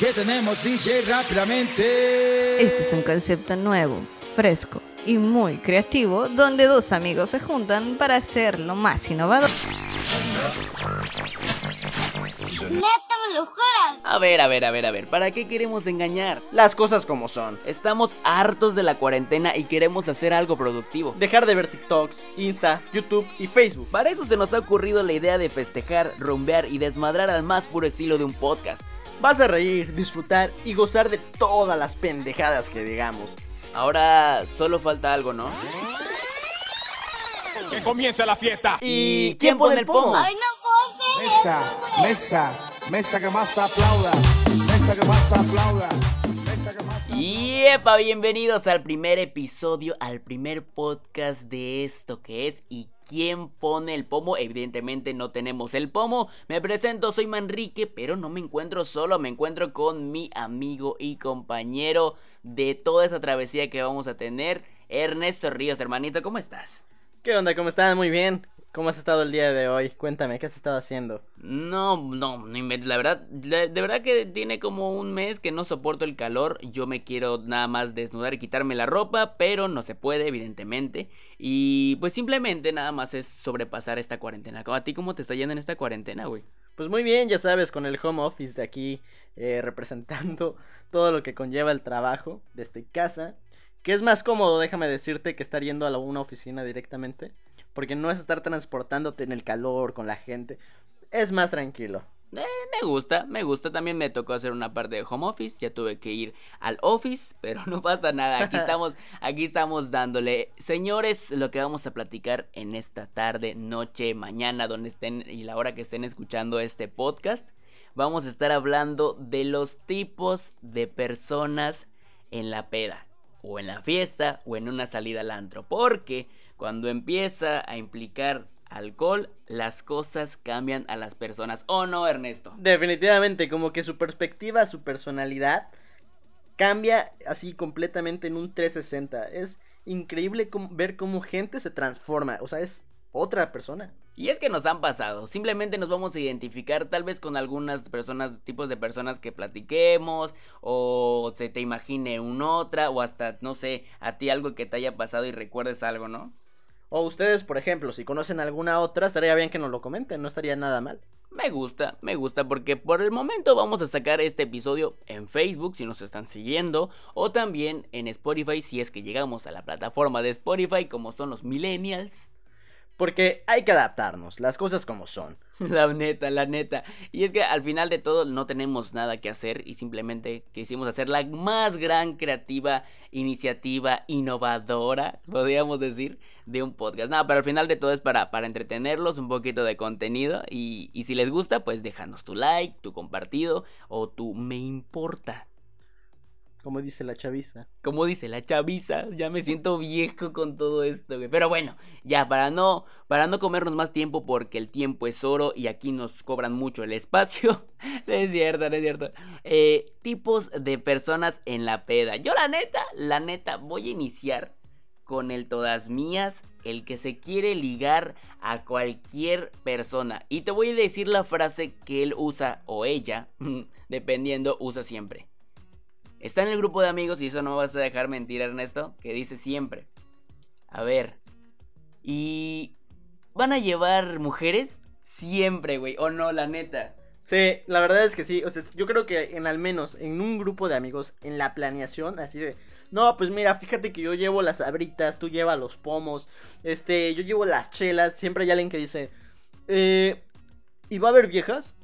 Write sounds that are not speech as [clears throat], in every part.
que tenemos DJ rápidamente. Este es un concepto nuevo, fresco y muy creativo donde dos amigos se juntan para hacer lo más innovador. ¿Neta me lo juras? A ver, a ver, a ver, a ver, ¿para qué queremos engañar? Las cosas como son. Estamos hartos de la cuarentena y queremos hacer algo productivo. Dejar de ver TikToks, Insta, YouTube y Facebook. Para eso se nos ha ocurrido la idea de festejar, rumbear y desmadrar al más puro estilo de un podcast. Vas a reír, disfrutar y gozar de todas las pendejadas que digamos. Ahora solo falta algo, ¿no? Que comience la fiesta. ¿Y quién pone el pomo? Ay, no Mesa, mesa, mesa que más aplauda. Mesa que más aplauda. Y bienvenidos al primer episodio, al primer podcast de esto que es ¿Y quién pone el pomo? Evidentemente no tenemos el pomo. Me presento, soy Manrique, pero no me encuentro solo, me encuentro con mi amigo y compañero de toda esa travesía que vamos a tener, Ernesto Ríos, hermanito, ¿cómo estás? ¿Qué onda? ¿Cómo están? Muy bien. ¿Cómo has estado el día de hoy? Cuéntame, ¿qué has estado haciendo? No, no, la verdad, la- de verdad que tiene como un mes que no soporto el calor, yo me quiero nada más desnudar y quitarme la ropa, pero no se puede, evidentemente, y pues simplemente nada más es sobrepasar esta cuarentena. ¿A ti cómo te está yendo en esta cuarentena, güey? Pues muy bien, ya sabes, con el home office de aquí, eh, representando [laughs] todo lo que conlleva el trabajo desde casa. Que es más cómodo, déjame decirte, que estar yendo a la- una oficina directamente. Porque no es estar transportándote en el calor con la gente. Es más tranquilo. Eh, me gusta, me gusta, también me tocó hacer una parte de home office, ya tuve que ir al office, [laughs] pero no pasa nada, aquí [laughs] estamos, aquí estamos dándole. Señores, lo que vamos a platicar en esta tarde, noche, mañana, donde estén y la hora que estén escuchando este podcast, vamos a estar hablando de los tipos de personas en la peda, o en la fiesta, o en una salida al antro, porque cuando empieza a implicar alcohol, las cosas cambian a las personas. ¿O no, Ernesto? Definitivamente, como que su perspectiva, su personalidad cambia así completamente en un 360. Es increíble ver cómo gente se transforma. O sea, es otra persona. Y es que nos han pasado, simplemente nos vamos a identificar tal vez con algunas personas, tipos de personas que platiquemos, o se te imagine una otra, o hasta, no sé, a ti algo que te haya pasado y recuerdes algo, ¿no? O ustedes, por ejemplo, si conocen alguna otra, estaría bien que nos lo comenten, no estaría nada mal. Me gusta, me gusta porque por el momento vamos a sacar este episodio en Facebook si nos están siguiendo o también en Spotify si es que llegamos a la plataforma de Spotify como son los millennials. Porque hay que adaptarnos, las cosas como son. [laughs] La neta, la neta. Y es que al final de todo no tenemos nada que hacer y simplemente quisimos hacer la más gran creativa iniciativa innovadora, podríamos decir, de un podcast. Nada, pero al final de todo es para, para entretenerlos, un poquito de contenido y, y si les gusta, pues déjanos tu like, tu compartido o tu me importa. Como dice la chaviza. Como dice la chaviza, ya me siento viejo con todo esto, güey. Pero bueno, ya para no, para no comernos más tiempo porque el tiempo es oro y aquí nos cobran mucho el espacio. [laughs] Es cierto, es cierto. Eh, tipos de personas en la peda. Yo la neta, la neta, voy a iniciar con el todas mías, el que se quiere ligar a cualquier persona. Y te voy a decir la frase que él usa o ella, [laughs] dependiendo, usa siempre. Está en el grupo de amigos y eso no vas a dejar mentir, Ernesto, que dice siempre. A ver. ¿Y van a llevar mujeres? Siempre, güey. O no, la neta. Sí, la verdad es que sí. O sea, yo creo que en al menos en un grupo de amigos, en la planeación, así de. No, pues mira, fíjate que yo llevo las abritas, tú llevas los pomos, este, yo llevo las chelas. Siempre hay alguien que dice, eh, ¿y va a haber viejas?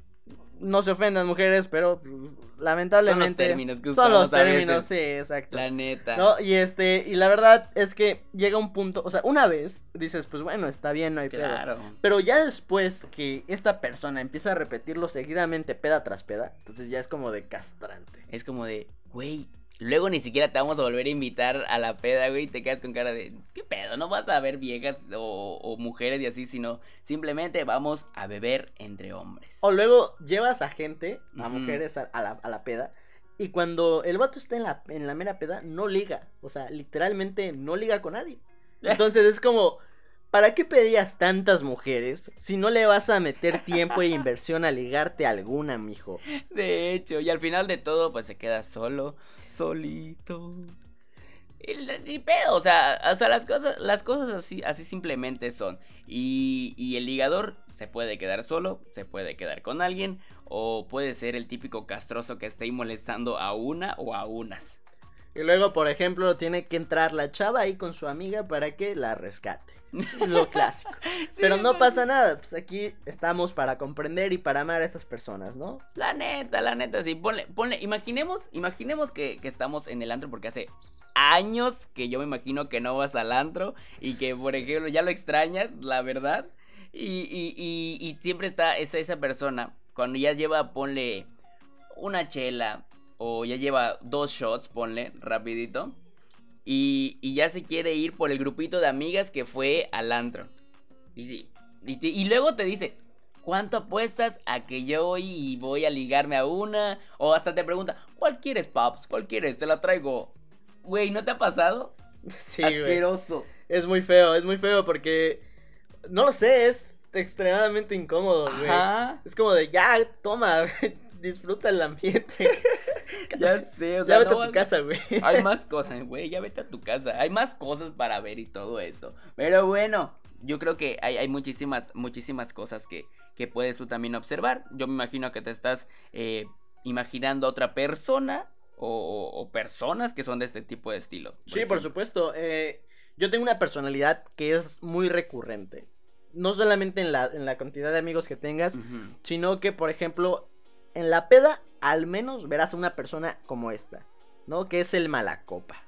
No se ofendan mujeres, pero pues, lamentablemente términos que son los términos, sí, exacto. La neta. No, y este, y la verdad es que llega un punto, o sea, una vez dices, pues bueno, está bien, no hay pedo. Claro. Pero ya después que esta persona empieza a repetirlo seguidamente, peda tras peda, entonces ya es como de castrante. Es como de, güey, luego ni siquiera te vamos a volver a invitar a la peda, güey, y te quedas con cara de, ¿qué pedo? No vas a ver viejas o, o mujeres y así, sino simplemente vamos a beber entre hombres. O luego llevas a gente, a mujeres, a, a la, a la peda, y cuando el vato está en la, en la mera peda, no liga. O sea, literalmente no liga con nadie. [laughs] Entonces es como, ¿para qué pedías tantas mujeres si no le vas a meter tiempo e inversión a ligarte a alguna, mijo? [laughs] De hecho, y al final de todo, pues se queda solo, solito. Ni pedo, o sea, o sea, las cosas, las cosas así, así simplemente son. Y, y el ligador se puede quedar solo, se puede quedar con alguien, o puede ser el típico castroso que esté molestando a una o a unas. Y luego, por ejemplo, tiene que entrar la chava ahí con su amiga para que la rescate. Lo [laughs] clásico. Pero no pasa nada, pues aquí estamos para comprender y para amar a esas personas, ¿no? La neta, la neta, sí, ponle, ponle, imaginemos, imaginemos que, que estamos en el antro porque hace años que yo me imagino que no vas al antro y que, por ejemplo, ya lo extrañas, la verdad, y, y, y, y siempre está esa, esa persona, cuando ya lleva, ponle una chela o ya lleva dos shots, ponle, rapidito, y, y ya se quiere ir por el grupito de amigas que fue al antro. Y sí, y, te- y luego te dice, ¿cuánto apuestas a que yo voy y voy a ligarme a una? O hasta te pregunta, ¿cuál quieres, paps? ¿Cuál quieres? Te la traigo. Güey, ¿no te ha pasado? [laughs] Sí, güey. Asqueroso. Es muy feo, es muy feo porque. No lo sé, es extremadamente incómodo, güey. Es como de ya, toma, [laughs] disfruta el ambiente. [laughs] [laughs] Ya sé, o ya sea, vete no a tu casa, güey. Hay [laughs] más cosas, güey, ya vete a tu casa. Hay más cosas para ver y todo esto. Pero bueno, yo creo que hay, hay muchísimas, muchísimas cosas que, que puedes tú también observar. Yo me imagino que te estás eh, imaginando a otra persona o, o- personas que son de este tipo de estilo. Sí, por supuesto. eh, yo tengo una personalidad que es muy recurrente. No solamente en la, en la cantidad de amigos que tengas, sino que, por ejemplo, en la peda, al menos verás a una persona como esta, ¿no? Que es el malacopa.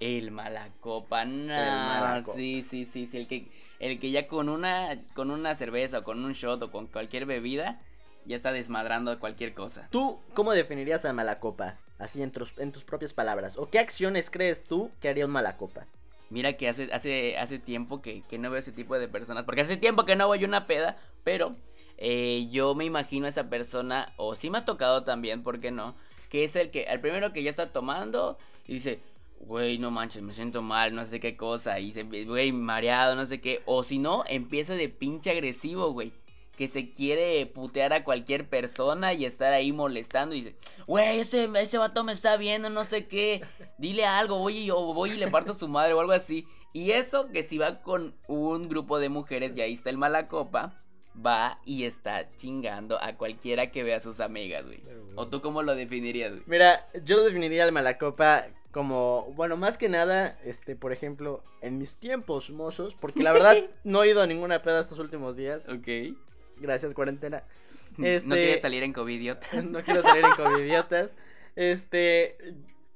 El malacopa, no. malacopa. Sí, sí, sí, sí. El que, el que ya con una, con una cerveza o con un shot o con cualquier bebida ya está desmadrando cualquier cosa. ¿Tú cómo definirías a malacopa? Así en tus, en tus propias palabras. ¿O qué acciones crees tú que haría un malacopa? Mira que hace, hace, hace tiempo que, que no veo ese tipo de personas. Porque hace tiempo que no voy a una peda. Pero eh, yo me imagino a esa persona. O sí me ha tocado también, ¿por qué no? Que es el que, el primero que ya está tomando. Y dice, güey, no manches, me siento mal, no sé qué cosa. Y dice, güey, mareado, no sé qué. O si no, empieza de pinche agresivo, güey. Que se quiere putear a cualquier persona y estar ahí molestando. Y dice, güey, ese, ese vato me está viendo, no sé qué. Dile algo, voy y, voy y le parto su madre o algo así. Y eso que si va con un grupo de mujeres y ahí está el mala copa, va y está chingando a cualquiera que vea a sus amigas, güey. ¿O tú cómo lo definirías, güey? Mira, yo definiría al malacopa como, bueno, más que nada, este, por ejemplo, en mis tiempos mozos, porque la verdad [laughs] no he ido a ninguna peda estos últimos días. Ok. Gracias, cuarentena. [laughs] No Este- quieres salir en COVID, idiota. [laughs] no quiero salir en covidiotas. Este,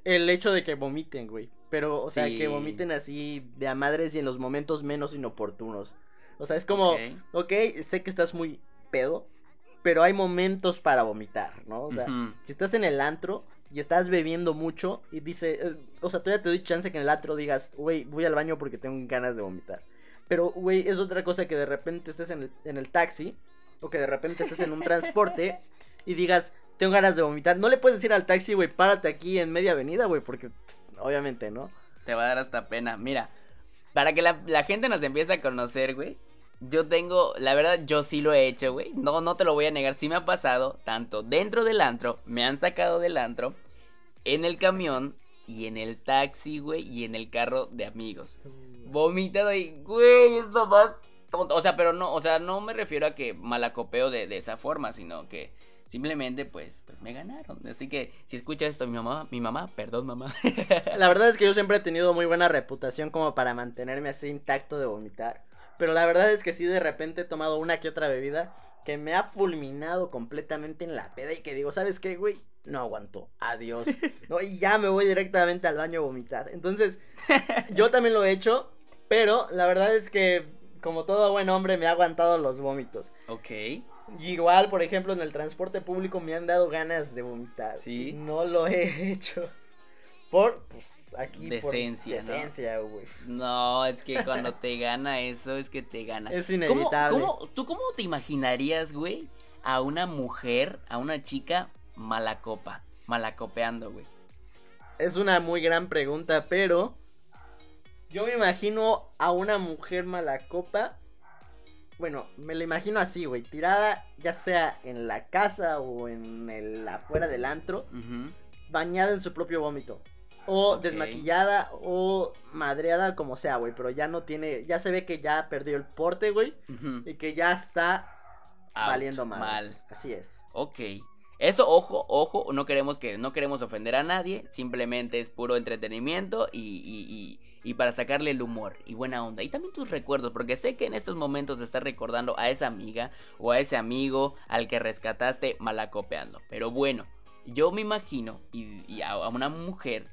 el hecho de que vomiten, güey. Pero, o sea, Sí. que vomiten así de a madres y en los momentos menos inoportunos. O sea, es como, Ok. sé que estás muy pedo, pero hay momentos para vomitar, ¿no? O sea, si estás en el antro y estás bebiendo mucho y dice, eh, o sea, todavía te doy chance que en el antro digas, güey, voy al baño porque tengo ganas de vomitar. Pero, güey, es otra cosa que de repente estés en el, en el taxi o que de repente estés en un transporte y digas, tengo ganas de vomitar. No le puedes decir al taxi, güey, párate aquí en media avenida, güey, porque pff, obviamente, ¿no? Te va a dar hasta pena. Mira, para que la, la gente nos empiece a conocer, güey. Yo tengo, la verdad, yo sí lo he hecho, güey. No, no te lo voy a negar, sí me ha pasado. Tanto dentro del antro, me han sacado del antro, en el camión y en el taxi, güey, y en el carro de amigos. Vomitado y, güey, esto más tonto. O sea, pero no, o sea, no me refiero a que malacopeo de, de esa forma, sino que simplemente, pues, pues me ganaron. Así que, si escucha esto mi mamá, mi mamá, perdón, mamá. La verdad es que yo siempre he tenido muy buena reputación como para mantenerme así intacto de vomitar. Pero la verdad es que sí, de repente he tomado una que otra bebida que me ha fulminado completamente en la peda y que digo, ¿sabes qué, güey? No aguanto, adiós. [laughs] No, y ya me voy directamente al baño a vomitar. Entonces, [laughs] yo también lo he hecho, pero la verdad es que, como todo buen hombre, me ha aguantado los vómitos. ok. Y Igual, por ejemplo, en el transporte público me han dado ganas de vomitar. Sí. No lo he [laughs] hecho. Por, pues, aquí. por Decencia. Decencia, güey. No, es que cuando te gana eso, es que te gana. Es ¿Cómo- inevitable. cómo- ¿Tú cómo te imaginarías, güey, a una mujer, a una chica malacopa, malacopeando, güey? Es una muy gran pregunta, pero Yo me imagino a una mujer mala copa. Bueno, me la imagino así, güey. Tirada ya sea en la casa o en el afuera del antro. Bañada en su propio vómito. O desmaquillada o madreada, como sea, güey. Pero ya no tiene. Ya se ve que ya perdió el porte, güey. Y que ya está Out, valiendo mal. mal. Así es. Ok. Esto, ojo, ojo, no queremos que, no queremos ofender a nadie, simplemente es puro entretenimiento y, y, y, y para sacarle el humor y buena onda. Y también tus recuerdos, porque sé que en estos momentos estás recordando a esa amiga o a ese amigo al que rescataste malacopeando. Pero bueno, yo me imagino y, y a, a una mujer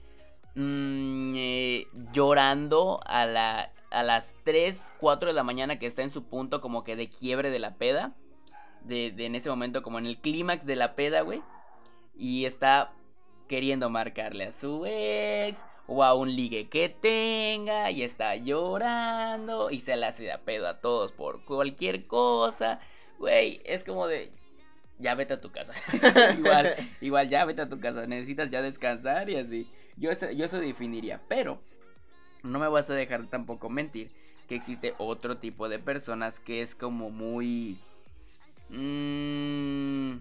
mm, eh, llorando a, la, a las 3, 4 de la mañana que está en su punto como que de quiebre de la peda de, de en ese momento como en el clímax de la peda, güey. Y está queriendo marcarle a su ex o a un ligue que tenga y está llorando y se la hace a pedo a todos por cualquier cosa. Güey, es como de ya vete a tu casa. [laughs] igual, igual ya vete a tu casa, necesitas ya descansar y así. Yo eso, yo eso definiría, pero no me vas a dejar tampoco mentir que existe otro tipo de personas que es como muy Mm,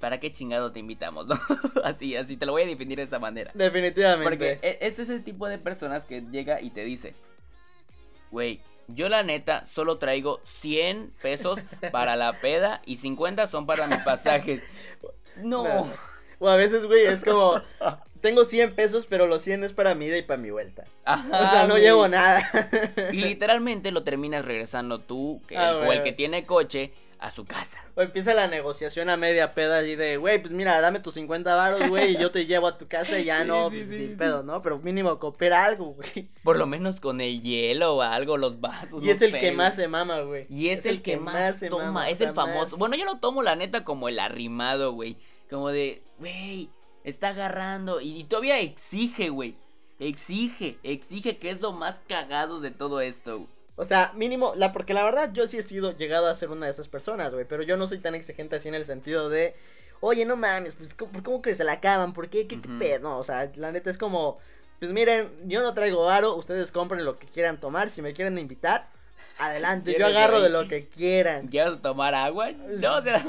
¿Para qué chingado te invitamos? [laughs] no? así, así te lo voy a definir de esa manera. Definitivamente. Porque este es el tipo de personas que llega y te dice, güey, yo la neta solo traigo 100 pesos para la peda y 50 son para mis pasajes. [laughs] No. No. O a veces, güey, es como. [laughs] Tengo 100 pesos, pero los 100 es para mi ida y para mi vuelta. Ajá, O sea, no güey. llevo nada. Y literalmente lo terminas regresando tú, que Ah, o el que tiene coche, a su casa. O empieza la negociación a media peda y de, güey, pues mira, dame tus 50 varos, güey, y yo te llevo a tu casa y ya Sí, no, sí, pues, sí, ni sí. pedo, ¿no? Pero mínimo coopera algo, güey. Por lo menos con el hielo o algo, los vasos. Y no es el sé, que güey. más se mama, güey. Y es, el, que, más, se toma, mama, es el famoso. más- Bueno, yo lo tomo la neta como el arrimado, güey. Como de, güey, está agarrando. Y, y todavía exige, güey. Exige, exige que es lo más cagado de todo esto. O sea, mínimo, la, porque la verdad yo sí he sido llegado a ser una de esas personas, güey, pero yo no soy tan exigente así en el sentido de, oye, no mames, pues, ¿cómo, cómo que se la acaban? ¿Por qué? ¿Qué, pedo? No, o sea, la neta es como, pues miren, yo no traigo varo, ustedes compren lo que quieran tomar, si me quieren invitar, adelante, yo ¿Quieres, agarro de lo que quieran. ¿Quieres tomar agua? No, o sea,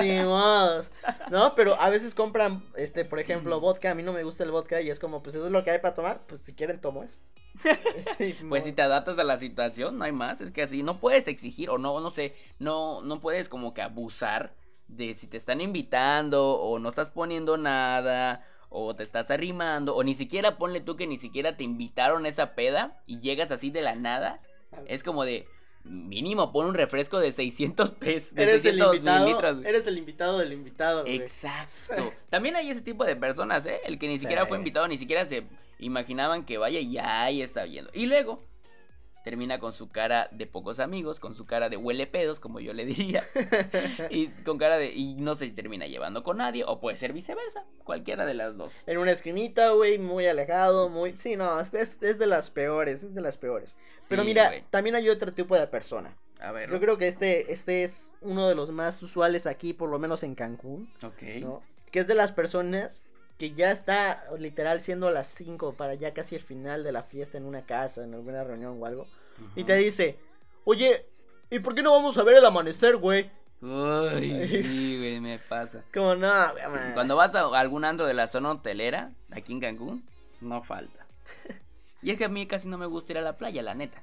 Ni modos. No, pero a veces compran, este, por [clears throat] ejemplo, vodka. A mí no me gusta el vodka y es como, pues eso es lo que hay para tomar. Pues si quieren, tomo eso. [laughs] Sí, Pues si te adaptas a la situación, no hay más. Es que así no puedes exigir o no, no sé, no, no puedes como que abusar de si te están invitando o no estás poniendo nada o te estás arrimando o ni siquiera ponle tú que ni siquiera te invitaron a esa peda y llegas así de la nada. Es como de mínimo pon un refresco de 600 pesos, de Eres el 600 invitado. Eres el invitado del invitado, güey. Exacto. También hay ese tipo de personas, ¿eh? El que ni siquiera Sí. fue invitado, ni siquiera se imaginaban que vaya y ya ahí está viendo. Y luego termina con su cara de pocos amigos, con su cara de huele pedos, como yo le diría. [laughs] y con cara de. Y no se termina llevando con nadie, o puede ser viceversa, cualquiera de las dos. En una esquinita, güey, muy alejado, muy... Sí, no, es, es- de las peores, es de las peores. Pero Sí, mira, también hay otro tipo de persona. A ver. Yo creo que este, este es uno de los más usuales aquí, por lo menos en Cancún, Ok. ¿no? Que es de las personas que ya está literal siendo las 5 para ya casi el final de la fiesta en una casa, en alguna reunión o algo. Y te dice, oye, ¿y por qué no vamos a ver el amanecer, güey? Uy, [laughs] sí, güey, me pasa. Como no, man. Cuando vas a algún andro de la zona hotelera, aquí en Cancún, no falta. Y es que a mí casi no me gusta ir a la playa, la neta.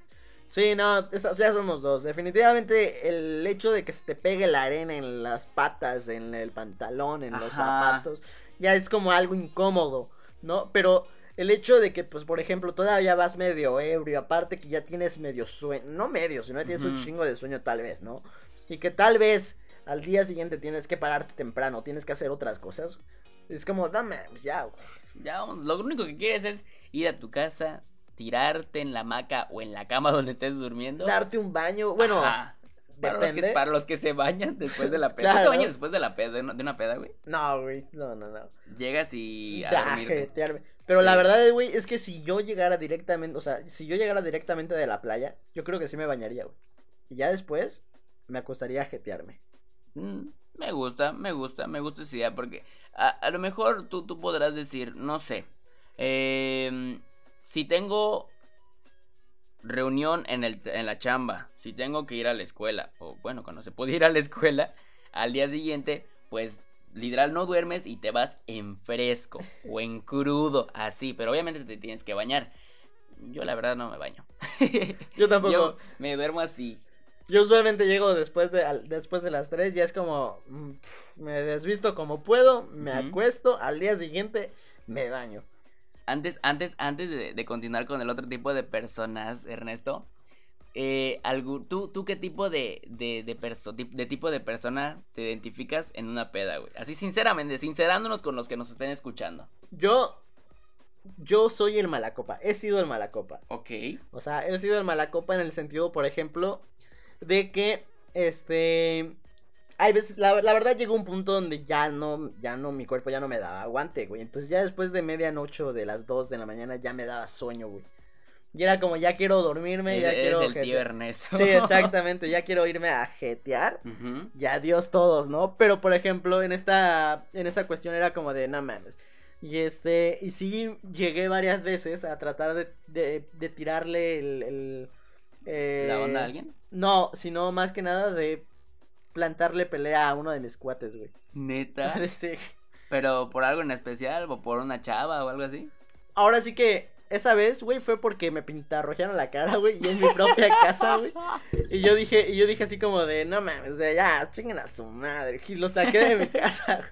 Sí, no, estas ya somos dos. Definitivamente el hecho de que se te pegue la arena en las patas, en el pantalón, en los zapatos, ya es como algo incómodo, ¿no? Pero el hecho de que, pues, por ejemplo, todavía vas medio ebrio, aparte que ya tienes medio sueño, no medio, sino que tienes un chingo de sueño tal vez, ¿no? Y que tal vez al día siguiente tienes que pararte temprano, tienes que hacer otras cosas. Es como, dame, ya, güey. Ya, lo único que quieres es ir a tu casa, tirarte en la hamaca o en la cama [laughs] donde estés durmiendo. Darte un baño, bueno, Ajá. Para los, que, para los que se bañan después de la [laughs] peda. ¿Tú te bañas después de la peda, de una, peda, güey? no, güey, no, no, no. Llegas y a Ya. Pero Sí. la verdad, güey, es que si yo llegara directamente, o sea, si yo llegara directamente de la playa, yo creo que sí me bañaría, güey. Y ya después me acostaría a jetearme. Mm, me gusta, me gusta, me gusta esa idea porque a, a lo mejor tú, tú podrás decir, no sé, em, si tengo reunión en, el, en la chamba, si tengo que ir a la escuela, o bueno, cuando se puede ir a la escuela, al día siguiente, pues literal no duermes y te vas en fresco o en crudo, así, pero obviamente te tienes que bañar. Yo la verdad no me baño. [laughs] Yo tampoco. Yo me duermo así. Yo usualmente llego después de, al- después de las 3 y es como, mm, me desvisto como puedo, me Ujú. acuesto, al día siguiente me baño. Antes, antes, antes de, de continuar con el otro tipo de personas, Ernesto, eh, algún- ¿tú, ¿tú qué tipo de, de, de, perso- tip- de tipo de persona te identificas en una peda, güey? Así sinceramente, sincerándonos con los que nos estén escuchando. Yo, yo soy el malacopa, he sido el malacopa. Ok. O sea, he sido el malacopa en el sentido, por ejemplo, de que, este, hay veces, la, la verdad llegó un punto donde ya no, ya no, mi cuerpo ya no me daba aguante, güey. Entonces ya después de medianoche o de las 2 de la mañana ya me daba sueño, güey. Y era como, ya quiero dormirme, ya Eres quiero... el tío. Ernesto. Sí, [laughs] exactamente, ya quiero irme a jetear. Ujú. Y adiós todos, ¿no? Pero por ejemplo, en esta, en esa cuestión era como de, no mames. Y este, y sí llegué varias veces a tratar de, de, de tirarle el... el, eh, ¿La onda a alguien? No, sino más que nada de plantarle pelea a uno de mis cuates, güey. Neta. [laughs] Sí. Pero por algo en especial, o por una chava o algo así. Ahora sí que esa vez, güey, fue porque me pintarrojearon la cara, güey, y en mi propia casa, güey. Y yo dije, y yo dije así como de, no mames, o sea, ya, chinguen a su madre. Y lo saqué de mi casa.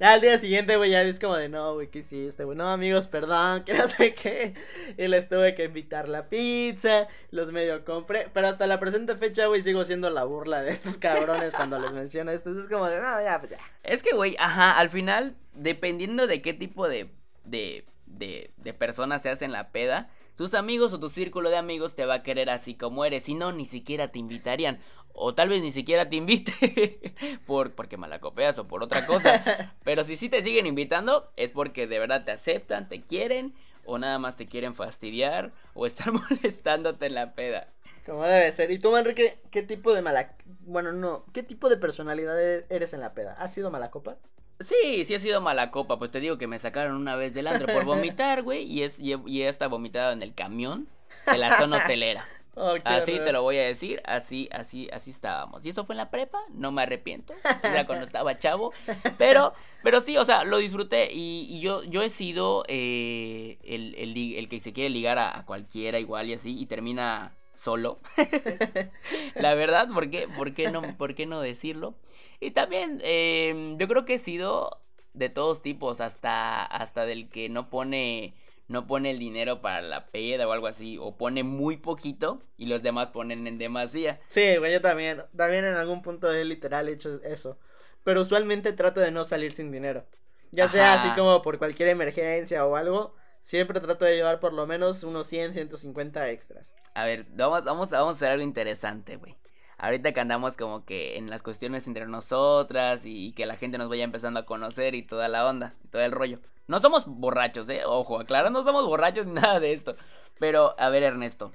Ya al día siguiente, güey, ya es como de, no, güey, ¿qué hiciste, güey? No, amigos, perdón, [laughs] que no sé qué. Y les tuve que invitar la pizza, los medio compré. Pero hasta la presente fecha, güey, sigo siendo la burla de estos cabrones cuando les menciono esto. Es como de, no, ya, pues ya. Es que, güey, ajá, al final, dependiendo de qué tipo de, de, de, de persona seas en la peda, tus amigos o tu círculo de amigos te va a querer así como eres. Si no, ni siquiera te invitarían. O tal vez ni siquiera te invite [laughs] por, porque malacopeas o por otra cosa. [laughs] Pero si sí te siguen invitando, es porque de verdad te aceptan, te quieren, o nada más te quieren fastidiar, o estar [laughs] molestándote en la peda. Como debe ser. ¿Y tú, Enrique, qué tipo de mala... Bueno, no, ¿qué tipo de personalidad e- eres en la peda? ¿Has sido mala copa? Sí, sí ha sido mala copa, pues te digo que me sacaron una vez del antro por vomitar, [laughs] güey, y es y he, y hasta vomitado en el camión de la zona hotelera. [laughs] Oh, Así horror. te lo voy a decir, así, así, así estábamos. Y eso fue en la prepa, no me arrepiento, ya cuando estaba chavo, pero, pero sí, o sea, lo disfruté y, y yo, yo he sido eh, el, el, el que se quiere ligar a, a cualquiera igual y así y termina solo. [laughs] la verdad, ¿por qué, por qué no, por qué no decirlo? Y también, eh, yo creo que he sido de todos tipos, hasta, hasta del que no pone, no pone el dinero para la peda o algo así, o pone muy poquito y los demás ponen en demasía. Sí, güey, yo también. También en algún punto he literal hecho eso. Pero usualmente trato de no salir sin dinero. Ya sea así como por cualquier emergencia o algo. Siempre trato de llevar por lo menos unos 100, 150 extras. A ver, vamos, vamos, vamos a hacer algo interesante, güey. Ahorita que andamos como que en las cuestiones entre nosotras y, y que la gente nos vaya empezando a conocer y toda la onda, y todo el rollo. No somos borrachos, eh, ojo, aclaro, no somos borrachos ni [laughs] nada de esto. Pero, a ver, Ernesto,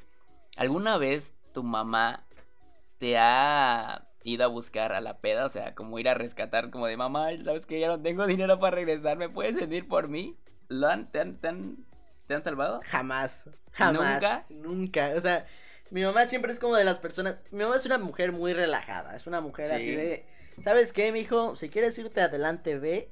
¿alguna vez tu mamá te ha ido a buscar a la peda? O sea, como ir a rescatar, como de mamá, sabes que ya no tengo dinero para regresar, ¿me puedes venir por mí? ¿Lo han, te, han, te han, te han salvado? Jamás. Jamás. ¿Nunca? Nunca. O sea, mi mamá siempre es como de las personas. Mi mamá es una mujer muy relajada. Es una mujer Sí. así de. ¿Sabes qué, mijo? Si quieres irte adelante, ve.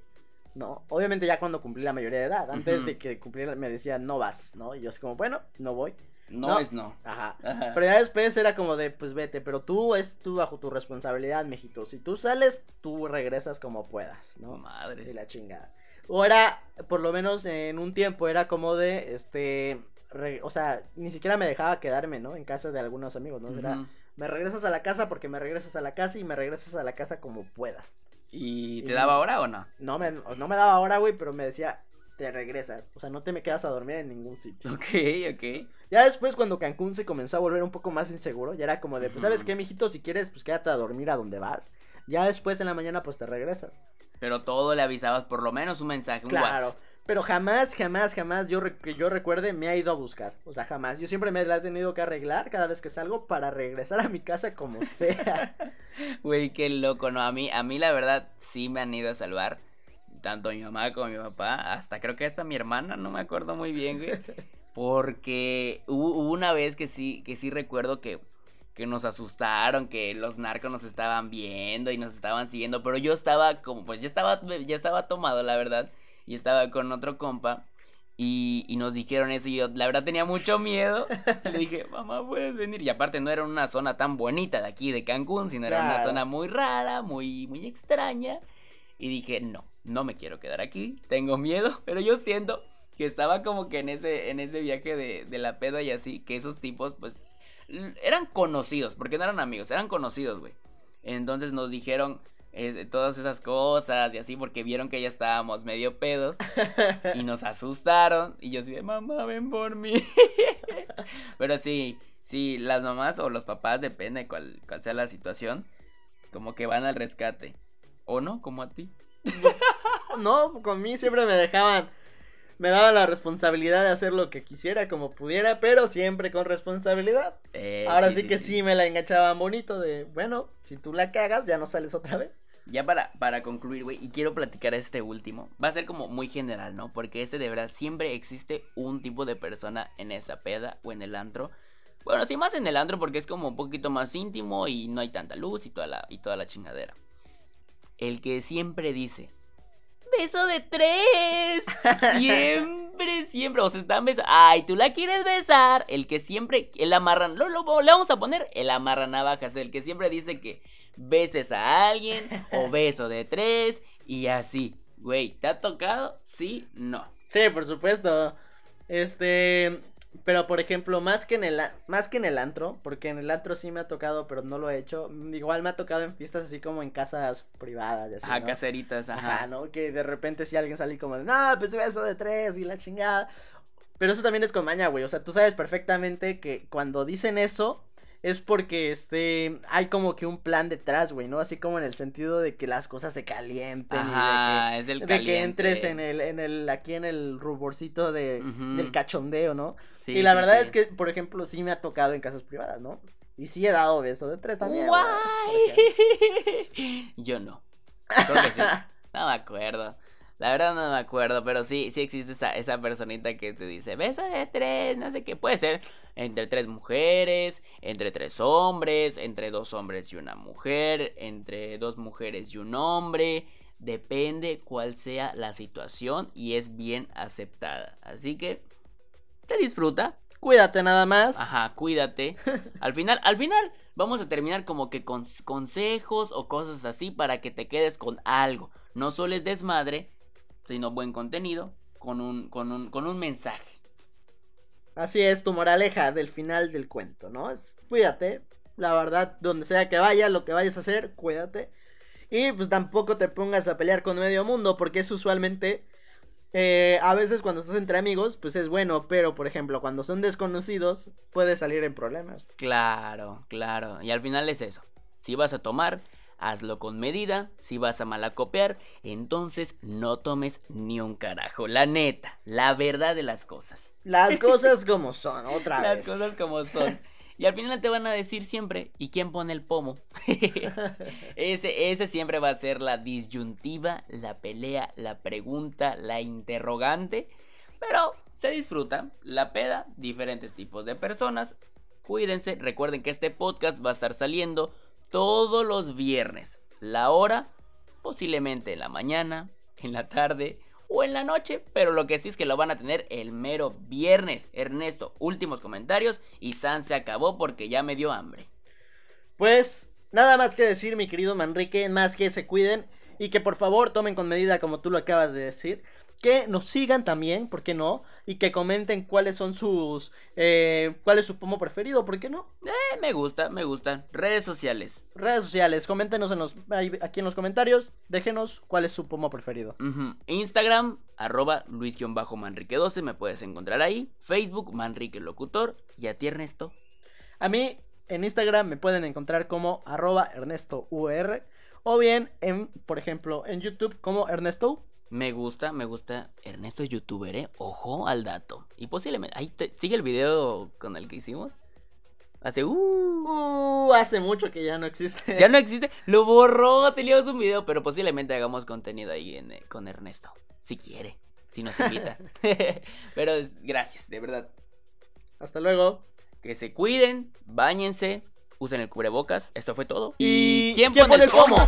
No, obviamente ya cuando cumplí la mayoría de edad. Antes de que cumpliera me decía, no vas, ¿no? Y yo así como, bueno, no voy. No, No. es no. Ajá. Ajá. Pero ya después era como de, pues vete, pero tú es tú bajo tu responsabilidad, mijito. Si tú sales, tú regresas como puedas, ¿no? Madres. De la chingada. O era, por lo menos en un tiempo, era como de, este, re- o sea, ni siquiera me dejaba quedarme, ¿no? En casa de algunos amigos, ¿no? Era, me regresas a la casa porque me regresas a la casa y me regresas a la casa como puedas. ¿Y te Y- daba hora o no? No me, no me daba hora, güey, pero me decía, te regresas. O sea, no te me quedas a dormir en ningún sitio. Ok, ok. Ya después, cuando Cancún se comenzó a volver un poco más inseguro, ya era como de, pues, ¿sabes qué, mijito? Si quieres, pues quédate a dormir a donde vas. Ya después en la mañana, pues te regresas. Pero todo le avisabas por lo menos un mensaje, un Claro. WhatsApp. Pero jamás, jamás, jamás, yo que yo recuerde, me ha ido a buscar. O sea, jamás. Yo siempre me la he tenido que arreglar cada vez que salgo para regresar a mi casa como sea. [laughs] Güey, qué loco, ¿no? A mí, a mí la verdad sí me han ido a salvar. Tanto mi mamá como mi papá. Hasta creo que hasta mi hermana, no me acuerdo muy bien, güey. Porque hubo, hubo una vez que sí, que sí recuerdo que, que nos asustaron, que los narcos nos estaban viendo y nos estaban siguiendo. Pero yo estaba como, pues ya estaba, ya estaba tomado, la verdad. Y estaba con otro compa. Y, y nos dijeron eso y yo la verdad tenía mucho miedo. Le dije, mamá, puedes venir. Y aparte no era una zona tan bonita de aquí de Cancún, sino era una zona muy rara, muy, muy extraña. Y dije, no, no me quiero quedar aquí, tengo miedo, pero yo siento que estaba como que en ese, en ese viaje de, de la peda y así, que esos tipos, pues, eran conocidos, porque no eran amigos, eran conocidos, güey. Entonces nos dijeron todas esas cosas y así, porque vieron que ya estábamos medio pedos y [laughs] nos asustaron. Y yo así de, mamá, ven por mí. [laughs] Pero sí, sí, las mamás o los papás, depende cuál, cuál sea la situación, como que van al rescate. ¿O no? Como a ti. [laughs] No, con mí siempre me dejaban, me daban la responsabilidad de hacer lo que quisiera, como pudiera, pero siempre con responsabilidad. Eh, Ahora sí, que sí. me la enganchaban bonito de, bueno, si tú la cagas, ya no sales otra vez. Ya para, para concluir, güey, y quiero platicar este último. Va a ser como muy general, ¿no? Porque este de verdad siempre existe un tipo de persona en esa peda o en el antro. Bueno, sí, más en el antro porque es como un poquito más íntimo y no hay tanta luz y toda la, y toda la chingadera. El que siempre dice, beso de tres. [laughs] Siempre, siempre. O sea, están besando. Ay, tú la quieres besar. El que siempre, el amarran. Lo, lo- le vamos a poner el amarra navajas. El que siempre dice que beses a alguien o [laughs] beso de tres y así. Güey, ¿te ha tocado? Sí, no. Sí, por supuesto. Este, pero por ejemplo, más que en el más que en el antro, porque en el antro sí me ha tocado, pero no lo he hecho. Igual me ha tocado en fiestas así como en casas privadas y así, Ajá, ¿no? caseritas, ajá. Ajá, ¿no? Que de repente si alguien sale como no, pues beso de tres y la chingada. Pero eso también es con maña, güey. O sea, tú sabes perfectamente que cuando dicen eso es porque este hay como que un plan detrás, güey, ¿no? Así como en el sentido de que las cosas se calienten Ajá, y es el de que, de que entres en el en el aquí en el ruborcito de del cachondeo, ¿no? Sí, y la sí, verdad sí. es que, por ejemplo, sí me ha tocado en casas privadas, ¿no? Y sí he dado beso de tres también. Guay. [laughs] Yo no. Creo que sí. [laughs] No me acuerdo. La verdad no me acuerdo, pero sí, sí existe esa, esa personita que te dice, beso de tres, no sé qué. Puede ser entre tres mujeres, entre tres hombres, entre dos hombres y una mujer, entre dos mujeres y un hombre. Depende cuál sea la situación y es bien aceptada. Así que, te disfruta, Cuídate nada más. Ajá, cuídate. [laughs] Al final, al final vamos a terminar como que con consejos o cosas así para que te quedes con algo. No solo es desmadre, sino buen contenido con un, con un, con un mensaje. Así es tu moraleja del final del cuento, ¿no? Es, cuídate, la verdad, donde sea que vaya, lo que vayas a hacer, cuídate. Y pues tampoco te pongas a pelear con medio mundo, porque es usualmente, eh, a veces cuando estás entre amigos, pues es bueno, pero por ejemplo, cuando son desconocidos, puede salir en problemas. Claro, claro. Y al final es eso. Si vas a tomar, hazlo con medida. Si vas a malacopiar, entonces no tomes ni un carajo. La neta, la verdad de las cosas. Las [laughs] cosas como son, otra Las vez. cosas como son. Y al final te van a decir siempre, ¿y quién pone el pomo? [laughs] ese, ese siempre va a ser la disyuntiva, la pelea, la pregunta, la interrogante. Pero se disfruta la peda, diferentes tipos de personas. Cuídense, recuerden que este podcast va a estar saliendo todos los viernes. La hora, posiblemente en la mañana, en la tarde o en la noche, pero lo que sí es que lo van a tener el mero viernes. Ernesto, últimos comentarios y San se acabó porque ya me dio hambre. Pues nada más que decir, mi querido Manrique, más que se cuiden y que por favor tomen con medida como tú lo acabas de decir. Que nos sigan también, ¿por qué no? Y que comenten cuáles son sus... Eh, cuál es su pomo preferido, ¿por qué no? Eh, me gusta, me gusta. Redes sociales. Redes sociales, coméntenos en los, aquí en los comentarios, déjenos cuál es su pomo preferido. Instagram, arroba Luis-Manrique12, me puedes encontrar ahí. Facebook, Manrique Locutor. Y a ti, Ernesto. A mí en Instagram me pueden encontrar como arroba ErnestoUR o bien en, por ejemplo, en YouTube como Ernesto. Me gusta, me gusta. Ernesto es youtuber, ¿eh? Ojo al dato. Y posiblemente. Ahí te- sigue el video con el que hicimos. Hace. Uh, Uh, hace mucho que ya no existe. ya no existe. Lo borró. Teníamos un video. Pero posiblemente hagamos contenido ahí en, eh, con Ernesto. Si quiere. Si nos invita. [laughs] [laughs] pero gracias, de verdad. Hasta luego. Que se cuiden, bañense, usen el cubrebocas. Esto fue todo. Y- ¿quién, ¿quién pone el pone el pomo?